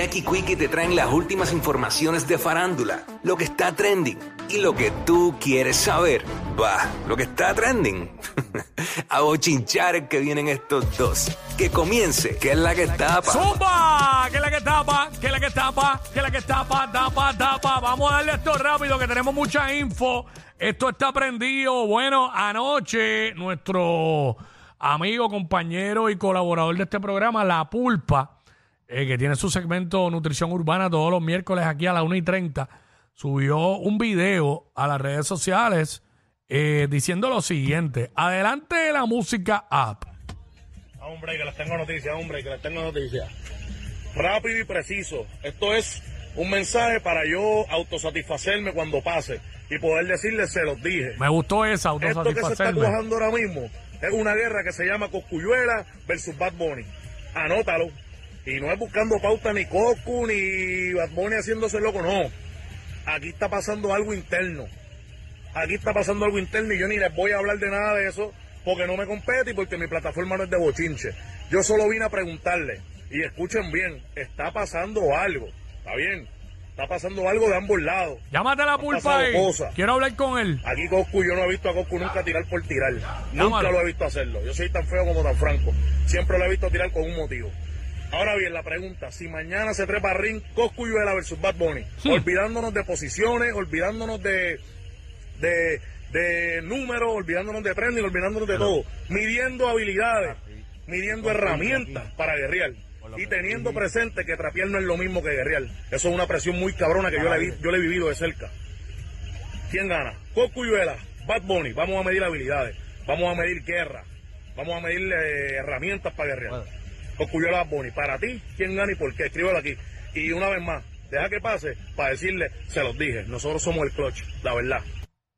Jackie Quickie te traen las últimas informaciones de farándula, lo que está trending y lo que tú quieres saber. Va, lo que está trending. A bochinchar que vienen estos dos. Que comience, que es la que tapa. ¡Zumba! ¿Qué es la que tapa? ¿Qué es la que tapa? ¿Qué es la que tapa? Tapa, tapa. Vamos a darle esto rápido que tenemos mucha info. Esto está prendido. Bueno, anoche nuestro amigo, compañero y colaborador de este programa, La Pulpa, eh, que tiene su segmento Nutrición Urbana todos los miércoles aquí a las 1 y 30, subió un video a las redes sociales eh, diciendo lo siguiente. Adelante la música app. Hombre, que les tengo noticias, hombre, que les tengo noticias. Rápido y preciso. Esto es un mensaje para yo autosatisfacerme cuando pase y poder decirles, se los dije. Me gustó esa Esto que se está trabajando ahora mismo es una guerra que se llama Coscuyuela versus Bad Bunny. Anótalo. Y no es buscando pauta ni Coscu ni Bad Bunny haciéndose loco, no. Aquí está pasando algo interno. Aquí está pasando algo interno y yo ni les voy a hablar de nada de eso porque no me compete y porque mi plataforma no es de bochinche. Yo solo vine a preguntarle y escuchen bien, está pasando algo, ¿está bien? Está pasando algo de ambos lados. Llámate a la pulpa ahí. Quiero hablar con él. Aquí Coscu, yo no he visto a Coscu nunca tirar por tirar. Nunca lo he visto hacerlo. Yo soy tan feo como tan franco. Siempre lo he visto tirar con un motivo. Ahora bien, la pregunta, si mañana se trepa ring Coscu y Vela versus Bad Bunny, olvidándonos de posiciones, olvidándonos de, de, de números, olvidándonos de trending, olvidándonos de todo, midiendo habilidades, midiendo herramientas para guerrear y teniendo presente que trapear no es lo mismo que guerrear. Eso es una presión muy cabrona que yo le, yo le he vivido de cerca. ¿Quién gana? Vela, Bad Bunny. Vamos a medir habilidades, vamos a medir guerra, vamos a medir eh, herramientas para guerrear. Vela, Bad Bunny. Para ti, ¿quién gana y por qué? Escríbelo aquí. Y una vez más, deja que pase para decirle, se los dije, nosotros somos el clutch, la verdad.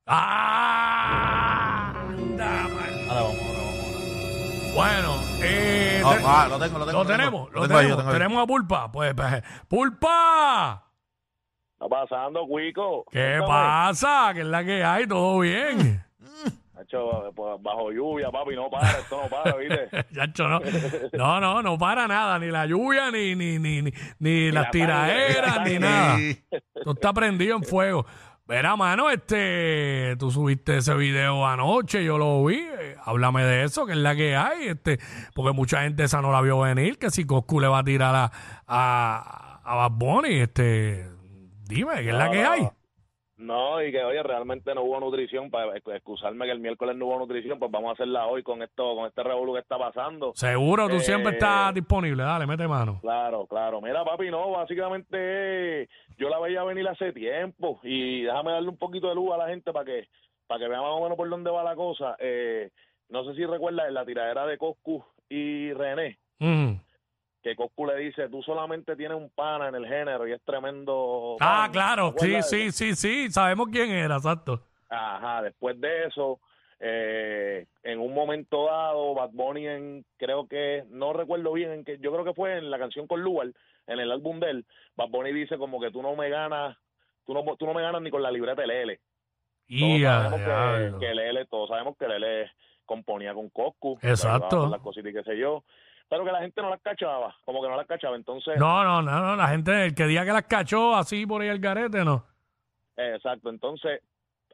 ¡Ah! Anda, mal. Ahora vamos, ahora vamos. Bueno, eh, Ah, ah, lo tengo, lo tengo. lo lo tengo. tenemos, lo tengo ahí, tenemos. lo tengo ahí. tenemos a Pulpa. Pues, pues, ¡Pulpa! está pasando, Cuico? ¿Qué Cuéntame. pasa? ¿Qué es la que hay? ¿Todo bien? Nacho, pues, bajo lluvia, papi, no para, esto no para, ¿viste? Chacho, no, no, no, no para nada, ni la lluvia, ni, ni, ni, ni, ni las la tiraderas, ni nada. Tú estás prendido en fuego. Verá, mano, este, tú subiste ese video anoche, yo lo vi. eh, háblame de eso, que es la que hay, este, porque mucha gente esa no la vio venir, que si Coscu le va a tirar a, a, a Bad Bunny, este, dime, ¿qué es la que no. hay? No, y que oye, realmente no hubo nutrición, para excusarme que el miércoles no hubo nutrición, pues vamos a hacerla hoy con esto, con este revolú que está pasando. Seguro, tú Eh, siempre estás disponible, dale, mete mano. Claro, claro. Mira, papi, no, básicamente yo la veía venir hace tiempo y déjame darle un poquito de luz a la gente para que para que vea más o menos por dónde va la cosa. Eh, no sé si recuerdas en la tiradera de Coscu y René, Ujú. Que Coscu le dice, tú solamente tienes un pana en el género y es tremendo. Ah, pana". claro, ¿Te sí, sí, sí, sí, sabemos quién era, exacto. Ajá, después de eso, eh, en un momento dado, Bad Bunny en, creo que, no recuerdo bien, en que yo creo que fue en la canción con Lugar, en el álbum de él, Bad Bunny dice como que tú no me ganas, tú no, tú no me ganas ni con la libreta de Lele. Todos Y a sabemos que, que Lele, todos sabemos que Lele componía con Coscu. Exacto. Las cositas y qué sé yo. Pero que la gente no las cachaba, como que no las cachaba. Entonces, No, no, no, no, la gente, el que diga que las cachó así por ahí el garete, no. Exacto, entonces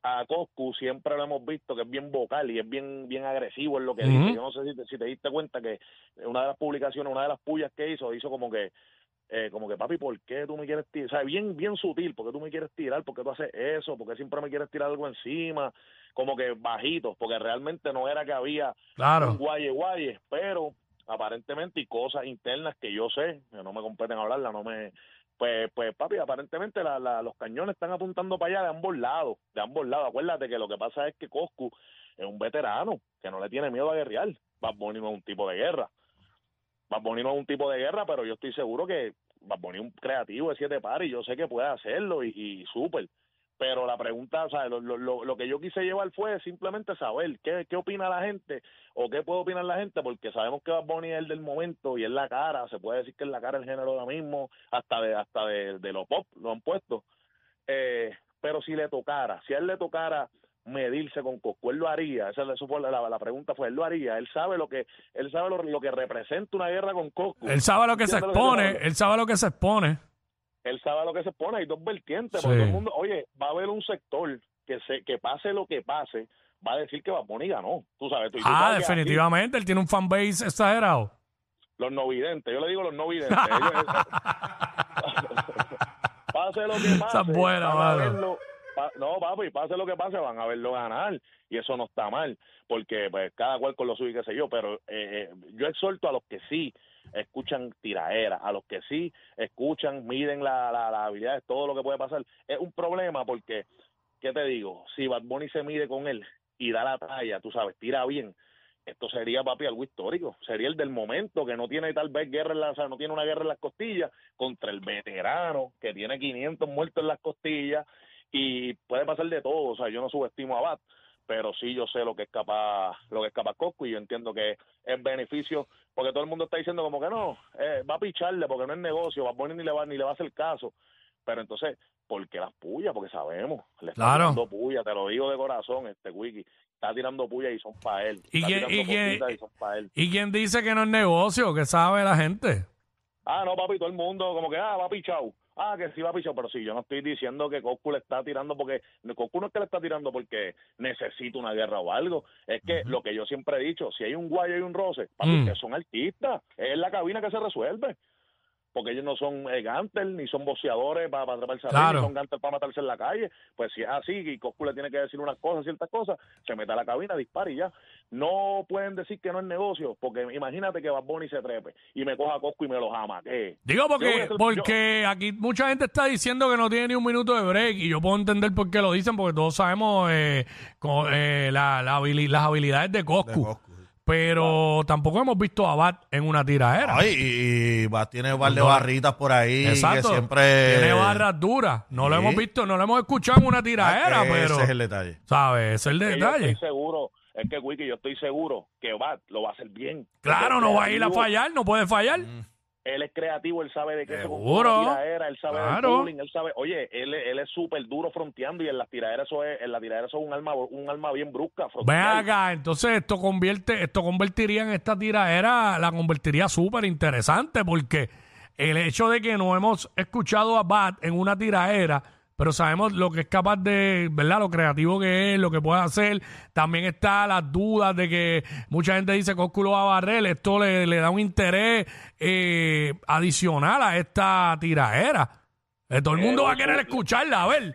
a Coscu siempre lo hemos visto que es bien vocal y es bien bien agresivo en lo que dice. Yo no sé si te, si te diste cuenta que una de las publicaciones, una de las pullas que hizo, hizo como que eh, como que papi, ¿por qué tú me quieres tirar? O sea, bien bien sutil, ¿por qué tú me quieres tirar? ¿Por qué tú haces eso? ¿Por qué siempre me quieres tirar algo encima? Como que bajito, porque realmente no era que había un Claro. guaye guaye, pero aparentemente y cosas internas que yo sé, que no me competen hablarla, no me pues pues papi, aparentemente la, la- los cañones están apuntando para allá de ambos lados, de ambos lados. Acuérdate que lo que pasa es que Coscu es un veterano que no le tiene miedo a guerrear. Bad Bunny no es un tipo de guerra. Bad Bunny no es un tipo de guerra, pero yo estoy seguro que Bad Bunny es un creativo de siete pares y yo sé que puede hacerlo y, y súper. Pero la pregunta, o sea, lo, lo, lo- lo que yo quise llevar fue simplemente saber qué, qué opina la gente o qué puede opinar la gente, porque sabemos que Bad Bunny es el del momento y es la cara, se puede decir que es la cara del género ahora mismo, hasta de hasta de, de los pop lo han puesto. Eh, pero si le tocara, si a él le tocara medirse con Coscu. Él lo haría, esa eso fue la, la, la pregunta fue, él lo haría, él sabe lo que él sabe lo, lo que representa una guerra con Coscu. Él sabe lo que se ¿Entiendes lo expone, él sabe lo que se expone. Él sabe lo que se pone, hay dos vertientes, Sí. porque todo el mundo, oye, va a haber un sector que se que pase lo que pase, va a decir que Bad Bunny ganó, tú sabes. Tú, y tú Ah, sabes que aquí definitivamente, él tiene un fanbase exagerado. los no videntes, yo le digo los no videntes. ellos- pase lo que pase. Esa es no, papi, pase lo que pase, van a verlo ganar. Y eso no está mal, porque pues cada cual con lo suyo qué sé yo. Pero eh, eh, yo exhorto a los que sí escuchan tiraera, a los que sí escuchan, miden la, la, las habilidades, todo lo que puede pasar. Es un problema porque, ¿qué te digo? Si Bad Bunny se mide con él y da la talla, tú sabes, tira bien, esto sería, papi, algo histórico. Sería el del momento, que no tiene tal vez guerra en la, o sea, no tiene una guerra en las costillas, contra el veterano, que tiene 500 muertos en las costillas, y puede pasar de todo. O sea, yo no subestimo a Bat, pero sí yo sé lo que es capaz, lo que es capaz Coscu, y yo entiendo que es beneficio, porque todo el mundo está diciendo como que no, eh, va a picharle porque no es negocio, va a poner ni le va, ni le va a hacer caso. Pero entonces, ¿por qué las pullas? Porque sabemos, le está Claro. tirando puya, te lo digo de corazón, este wiki, está tirando puya y son para él. ¿Y quién- y y son pa' él. ¿Y quién dice que no es negocio? ¿Qué sabe la gente? Ah, no, papi, todo el mundo como que, ah, va pichado. Ah, que sí va pichado, pero sí, yo no estoy diciendo que Coscu le está tirando porque, Coscu no es que le está tirando porque necesita una guerra o algo. Es que lo que yo siempre he dicho, si hay un guayo y un roce, papi, Mm. ustedes son artistas. Es en la cabina que se resuelve. Porque ellos no son eh, ni son boceadores para, para atraparse a Claro. ring, ni son gantes para matarse en la calle. Pues si es así y Coscu le tiene que decir unas cosas, ciertas cosas, se mete a la cabina, dispara y ya. No pueden decir que no es negocio, porque imagínate que Bad Bunny se trepe y me coja a Coscu y me lo jama. ¿qué? Digo porque, hacer- porque aquí mucha gente está diciendo que no tiene ni un minuto de break y yo puedo entender por qué lo dicen porque todos sabemos eh, co- eh, la- la habili- las habilidades de Coscu. Pero tampoco hemos visto a Bat en una tiraera. Ay, y, y va, tiene un par de No. barritas por ahí Exacto. que siempre... Tiene barras duras. No lo Sí. hemos visto, no lo hemos escuchado en una tiraera, Ah, pero. Ese es el detalle. ¿Sabes? Ese es el que yo detalle. estoy seguro, es que Wiki, yo estoy seguro que Bat lo va a hacer bien. Claro, Porque no va a ir a fallar, no puede fallar. Él es creativo, él sabe de qué Seguro. se tiradera, él sabe Claro. del bowling, él sabe, oye, él, él es súper duro fronteando y en las tiraderas eso es, en la tiradera eso es un alma, un alma bien brusca. Ven frontear. acá, entonces esto convierte, esto convertiría en esta tiraera, la convertiría súper interesante, porque el hecho de que no hemos escuchado a Bat en una tiraera, pero sabemos lo que es capaz de, ¿verdad? Lo creativo que es, lo que puede hacer. También está las dudas de que mucha gente dice que Coscu lo va a barrer. Esto le, le da un interés eh, adicional a esta tiraera. Eh, todo el mundo va a querer escucharla, a ver.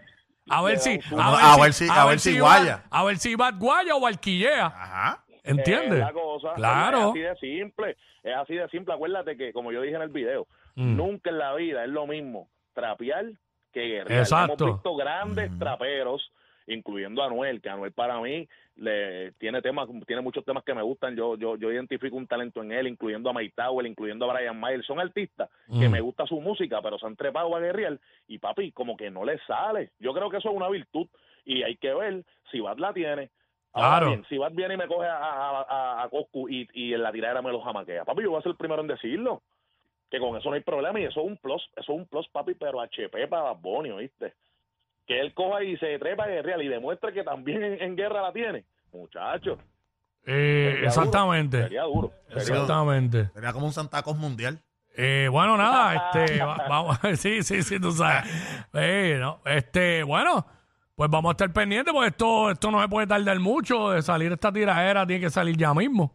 A ver si, A ver si- a ver si guaya. a ver si Bat guaya o barquillea. Ajá. ¿Entiendes? Es la cosa, Claro. Es así de simple, es así de simple. Acuérdate que, como yo dije en el video, Mm. nunca en la vida es lo mismo trapear que guerrear. Exacto. Hemos visto grandes traperos, incluyendo a Anuel, que Anuel para mí le tiene temas, tiene muchos temas que me gustan. Yo, yo, yo identifico un talento en él, incluyendo a Mike Tower, incluyendo a Brian Mayer. Son artistas que Mm. me gusta su música, pero se han trepado a guerrear y papi, como que no les sale. Yo creo que eso es una virtud y hay que ver si Bad la tiene. Ahora Claro. bien, si Bad viene y me coge a, a, a, a Coscu y, y en la tiradera me lo jamaquea, papi, yo voy a ser el primero en decirlo. Que con eso no hay problema y eso es un plus, eso es un plus, papi, pero HP para Bunny, ¿oíste? Que él coja y se trepa a guerrear y demuestre que también en, en guerra la tiene. Muchacho, Eh, sería exactamente. duro, sería duro. sería duro. Exactamente. Sería como un Santa Claus mundial. Eh, bueno, nada, este, va- vamos, sí, sí, sí, tú sabes. Eh, no, este, bueno, pues vamos a estar pendientes porque esto, esto no se puede tardar mucho de salir esta tiradera, tiene que salir ya mismo.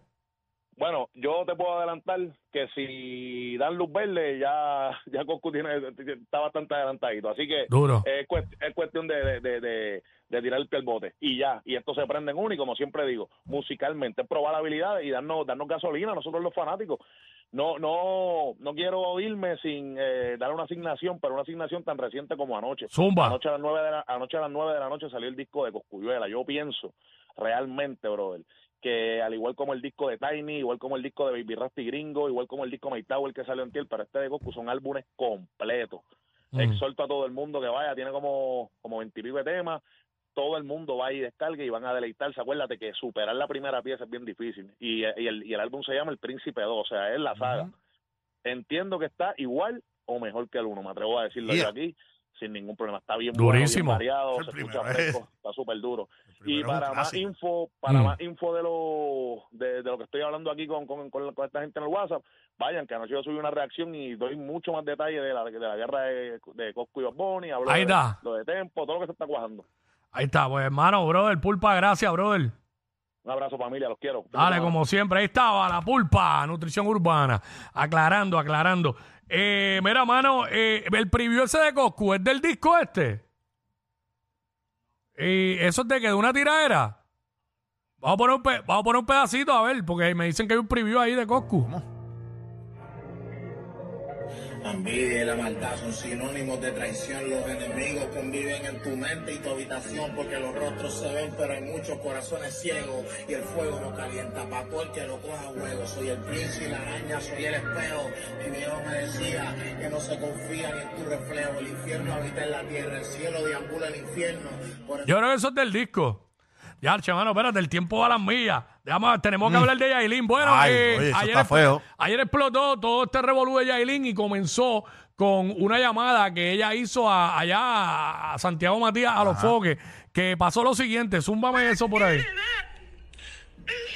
Bueno, yo te puedo adelantar que si dan luz verde, ya, ya Coscu tiene, está bastante adelantadito. Así que Duro. es, cuest- es cuestión de, de, de, tirar el pie al bote. Y ya, y esto se prende en uno. Y como siempre digo, musicalmente, probar habilidades y darnos, darnos gasolina a nosotros los fanáticos. No, no, no quiero irme sin eh, dar una asignación, pero una asignación tan reciente como anoche. Zumba. Anoche a las nueve de la, anoche a las nueve de la noche salió el disco de Coscuyuela. Yo pienso realmente, brother, que al igual como el disco de Tiny, igual como el disco de Baby Rasty Gringo, igual como el disco My Tower que salió en Tiel, pero este de Coscu son álbumes completos. Mm. Exhorto a todo el mundo que vaya, tiene como, como 20 y pico de temas, todo el mundo va y descargue y van a deleitarse. Acuérdate que superar la primera pieza es bien difícil. Y, y el, y el álbum se llama El Príncipe 2, o sea, es la saga. Entiendo que está igual o mejor que el uno, me atrevo a decirlo Yeah. yo aquí. Sin ningún problema. Está bien Durísimo. bueno, bien variado, Es se escucha fresco, está súper duro. Y para más info, para Mm. más info de lo de, de lo que estoy hablando aquí con, con, con, con esta gente en el WhatsApp, vayan, que anoche yo subí una reacción y doy mucho más detalle de la, de la guerra de, de Cosco y Osboni, hablo Ahí de, está. lo de Tempo, todo lo que se está cuajando. Ahí está, pues hermano, brother, pulpa, gracias, brother. Un abrazo familia, los quiero. Dale, como siempre, ahí estaba la pulpa, nutrición urbana, aclarando, aclarando. Eh, mira, mano, eh, el preview ese de Coscu es del disco este. Y eso es de que de una tiradera. Vamos a poner un, vamos a poner un pedacito a ver, porque me dicen que hay un preview ahí de Coscu. La envidia y la maldad son sinónimos de traición. Los enemigos conviven en tu mente y tu habitación porque los rostros se ven, pero hay muchos corazones ciegos y el fuego no calienta. Pa' todo el que lo coja huevo. Soy el príncipe la araña, soy el espejo. Mi viejo me decía que no se confía ni en tu reflejo. El infierno habita en la tierra, el cielo deambula el infierno. Yo creo que eso es del disco. Ya, che, mano, espérate, el tiempo va a las millas. Déjame- tenemos que hablar de Yailin. Bueno, Mm. Ay, eh, oye, eso ayer, está feo. ayer explotó todo este revolú de Yailin y comenzó con una llamada que ella hizo a- allá a Santiago Matías a los foques, que pasó lo siguiente. Zúmbame eso por ahí.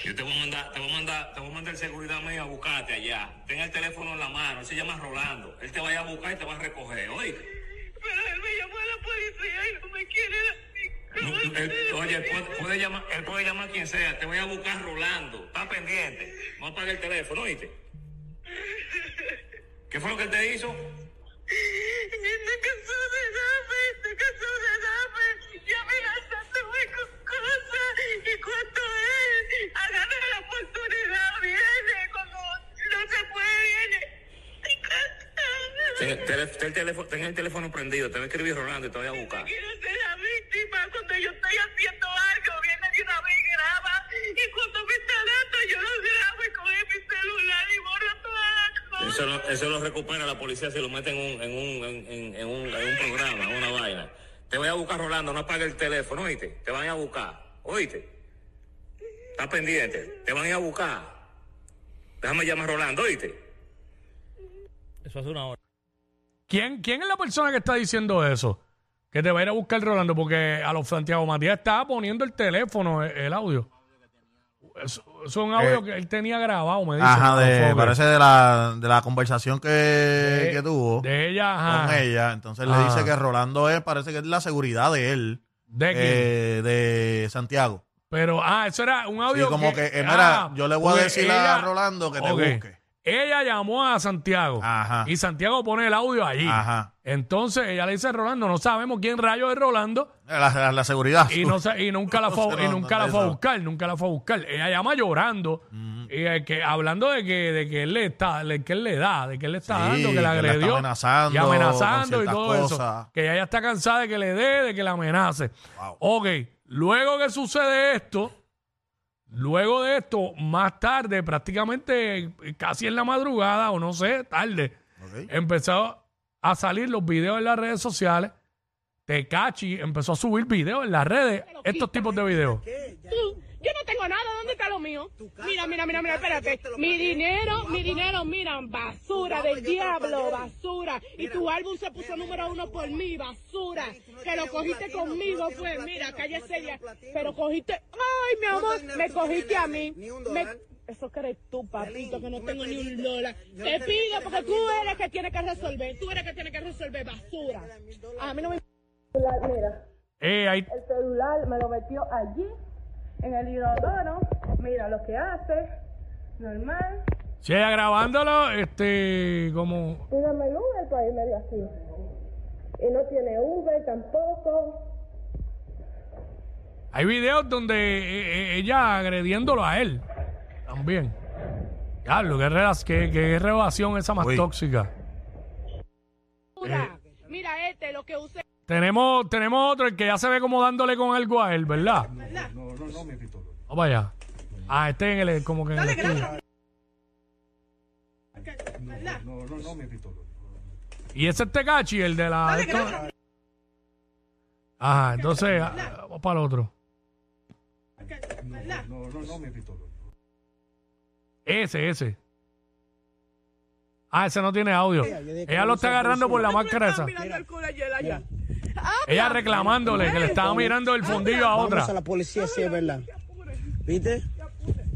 Yo te voy a mandar, te voy a mandar, te voy a mandar el seguridad mío a buscarte allá. Ten el teléfono en la mano, él se llama Rolando. Él te va a ir a buscar y te va a recoger, oíste. Pero él me llamó a la policía y no me quiere dar Él- él- oye, él puede, puede llamar, él puede llamar a quien sea, te voy a buscar Rolando. Está pendiente. No apague el teléfono, oíste. ¿Qué fue lo que él te hizo? Este caso de dame, este caso de dame, y amenazándome con cosas. Y cuando él agarra la oportunidad, viene, cuando no se puede, viene. Ten el, teléfono, ten el teléfono prendido, te va a escribir Rolando y te voy a buscar. Quiero ser la víctima cuando yo estoy haciendo algo, viene de una vez y graba. Y cuando me está dando, yo lo grabo y coge mi celular y borro todas las cosas. Eso lo, eso lo recupera la policía si lo mete en un, en un, en, en- en un, en un programa, en una vaina. Te voy a buscar Rolando, no apague el teléfono, oíste. Te van a ir a buscar, oíste. Está pendiente, te van a ir a buscar. Déjame llamar a Rolando, oíste. ¿Quién, ¿Quién es la persona que está diciendo eso? Que te va a ir a buscar Rolando, porque a los Santiago Matías estaba poniendo el teléfono, el, el audio. Eso, eso es un audio Eh, que él tenía grabado, me dice. Ajá, de, parece de la, de la conversación que, De- que tuvo De ella, ajá. con ella. Entonces le dice que Rolando es, parece que es la seguridad de él, ¿De eh, de Santiago. Pero, ah, eso era un audio Sí, como que, eh, mira, yo le voy a decir ella- a Rolando que te busque. Ella llamó a Santiago Ajá. y Santiago pone el audio allí. Ajá. Entonces ella le dice a Rolando, no sabemos quién rayo es Rolando La, la- la seguridad. y, no, y nunca la fue, No y nunca no la fue a buscar, nunca la fue a buscar. Ella llama llorando, y, eh, que, hablando de que, de que él le está, de que él le da, de que él le está Sí, dando, que que le la agredió. está amenazando y amenazando y todo eso. Que ella ya está cansada de que le dé, de que la amenace. Wow. Ok, luego que sucede esto, luego de esto, más tarde, prácticamente casi en la madrugada, o no sé, tarde, Ok. empezó a salir los videos en las redes sociales. Tecachi empezó a subir videos en las redes, estos tipos de videos. Yo no tengo nada, ¿dónde está lo mío? Mira, mira, mira, mira, espérate. Mi dinero, mi dinero, mira, basura del diablo, basura. Y tu álbum se puso número uno por mí, basura. Que lo cogiste conmigo, pues, mira, cállese ya. Pero cogiste, ay, mi amor, me cogiste a mí. Me- eso que eres tú, papito, que no tengo ni un dólar. Te pido porque tú eres que tiene que resolver, tú eres que tiene que resolver, basura. A mí no me... Mira. Eh, ahí, El celular me lo metió allí, en el inodoro. Mira lo que hace. Normal. ella grabándolo, este, como, Dígame el Uber para irme de aquí. Y no tiene Uber tampoco. hay videos donde eh, eh, ella agrediéndolo a él, también. Diablo, qué, qué, qué relación esa más Uy. tóxica. Mira, mira este, lo que usé. Tenemos, tenemos otro, el que ya se ve como dándole con algo a él, ¿verdad? No, no, no, mi Vamos allá. Ah, este en el, como que en el estudio. Y ese es Tecachi, el de la... esto- Ajá, entonces, ah, vamos para el otro. Ese, ese. Ah, ese no tiene audio. Ella lo está agarrando por la máscara esa. mirando el culo ayer allá. Ah, Ella reclamándole que le estaba mirando el fondillo a otra. Vamos a la policía si es verdad. ¿Viste?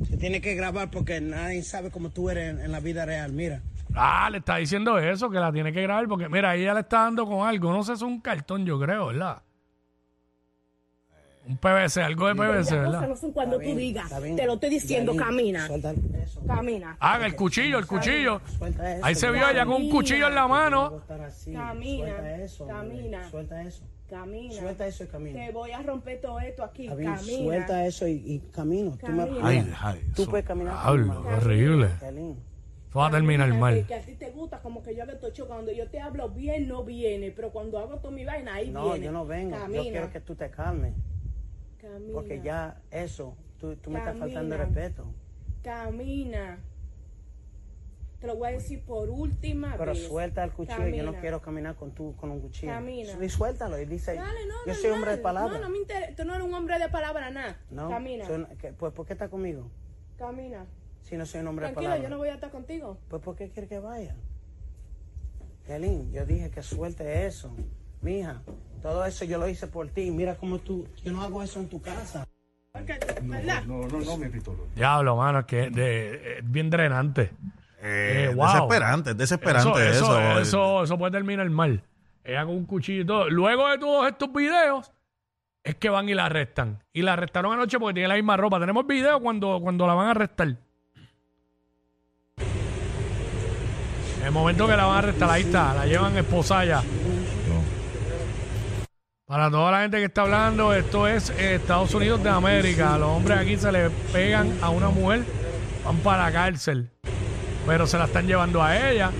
Se tiene que grabar porque nadie sabe cómo tú eres en, en la vida real. Mira. Ah, le está diciendo eso, que la tiene que grabar porque, mira, ella le está dando con algo. No sé, es un cartón, yo creo, ¿verdad? Un PVC, algo de PVC, ¿verdad? no son cuando tú digas. Te lo estoy diciendo, camina. Suelta eso. Camina. Ah, el cuchillo, el cuchillo. Suelta eso. Ahí se vio ella con un cuchillo en la mano. Camina, Suelta eso. camina. Suelta eso. Camina. Suelta eso y camina. Te voy a romper todo esto aquí. Camina. Suelta eso y, y camino. Tú, me- Camina. Ay, mira, ay, tú puedes caminar. Qué horrible. Va a terminar mal. Que, que a ti te gusta como que yo le estoy chocando. Yo te hablo bien, no viene. Pero cuando hago toda mi vaina, ahí No, viene. yo no vengo. Camina. Yo quiero que tú te calmes. Camina. Porque ya eso, tú, tú me estás faltando respeto. Camina. Te lo voy a decir por última Pero vez. suelta el cuchillo. Yo no quiero caminar con tú con un cuchillo. Camina. Y suéltalo y dice, Dale, no, yo normal. soy hombre de palabra. No, no me interesa. Tú no eres un hombre de palabra, nada. No, Camina. soy pues ¿por qué estás conmigo? Camina. Si no soy un hombre de palabra. yo no voy a estar contigo. Pues ¿por qué quiere que vaya? Kelly, yo dije que suelte eso. Mija, todo eso yo lo hice por ti. Mira cómo tú, yo no hago eso en tu casa. Porque, ¿verdad? Diablo, mano, es que de- es bien drenante. Eh, Eh, wow. Desesperante, es desesperante eso, eso. eso, eso, eso puede terminar mal. Ella con un cuchillo y todo. Luego de todos estos videos, es que van y la arrestan. Y la arrestaron anoche porque tiene la misma ropa. Tenemos video cuando, cuando la van a arrestar. El momento que la van a arrestar, ahí está, la llevan esposada. Para toda la gente que está hablando, esto es eh, Estados Unidos de América. Los hombres aquí se le pegan a una mujer, van para la cárcel. Pero se la están llevando a ella.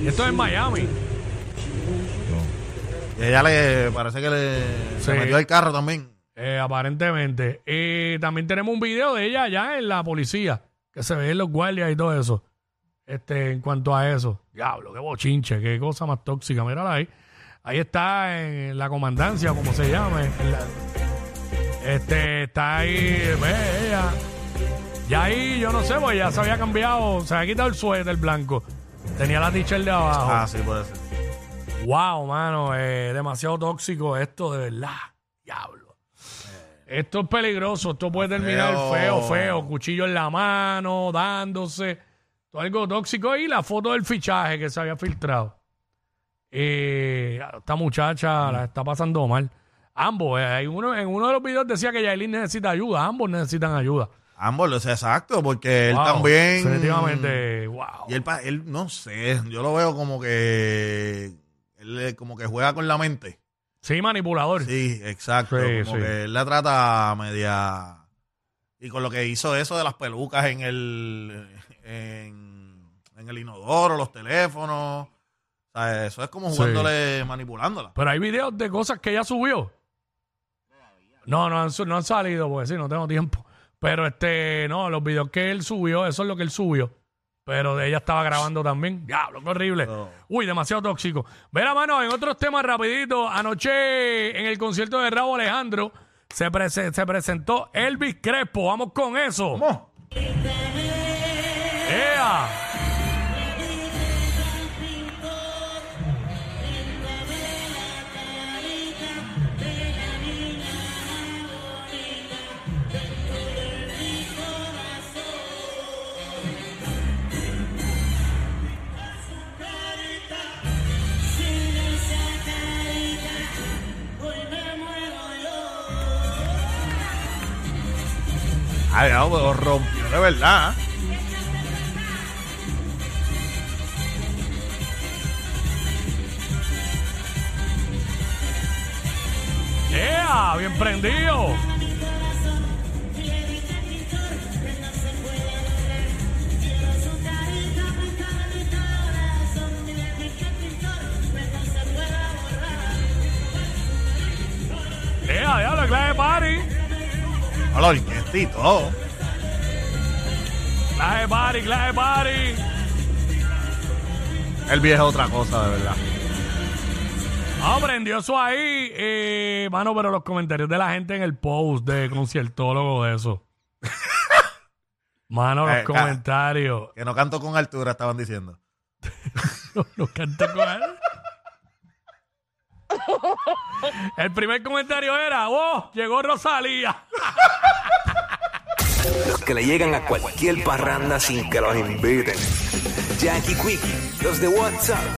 Y esto es en Miami. Y ella le parece que le Sí. se metió el carro también. Eh, aparentemente. Y también tenemos un video de ella allá en la policía, que se ve en los guardias y todo eso. Este, en cuanto a eso. Diablo, qué bochinche, qué cosa más tóxica. Mírala ahí. Ahí está en la comandancia, como se la- este, está ahí, ve ella. Ya ahí, yo no sé, pues ya se había cambiado, se había quitado el suéter blanco. Tenía la t-shirt de abajo. Ah, sí, puede ser. Wow, mano, eh, demasiado tóxico esto, de verdad. Diablo. Esto es peligroso, esto puede terminar Feo. feo, feo. Cuchillo en la mano, dándose. Todo algo tóxico. Y la foto del fichaje que se había filtrado. Eh, esta muchacha la está pasando mal. Ambos, eh, hay uno, en uno de los videos decía que Yailin necesita ayuda. Ambos necesitan ayuda. Ambos, sé, exacto, porque él también. Definitivamente, wow. Y él, él, no sé, yo lo veo como que. Él como que juega con la mente. Sí, manipulador. Sí, exacto. Sí, como sí. que él la trata media. Y con lo que hizo eso de las pelucas en el. En, en el inodoro, los teléfonos. O sea, eso es como jugándole, manipulándola. Pero hay videos de cosas que ella subió. No, no han, su- no han salido, porque sí, no tengo tiempo. Pero este, no, los videos que él subió, eso es lo que él subió. Pero de ella estaba grabando también. Diablo, qué horrible. Uy, demasiado tóxico. Verá, mano, en otros temas rapidito. Anoche en el concierto de Rabo Alejandro se, prese- se presentó Elvis Crespo. Vamos con eso. ¿Cómo? ¡Ea! Rompió de verdad. ¡Ea! Bien prendido. ¡Ea! ¡Diablo, clase de party! La orquesta y todo. ¡Clase party, clase party! El viejo es otra cosa, de verdad. Ah, prendió eso ahí. Eh, mano, pero los comentarios de la gente en el post de conciertólogo de eso. Mano, los Eh, ca- comentarios. Que no canto con altura, estaban diciendo. no, no cante con él. El primer comentario era, oh, llegó Rosalía. Los que le llegan a cualquier parranda sin que los inviten. Jackie Quickie, los de WhatsApp,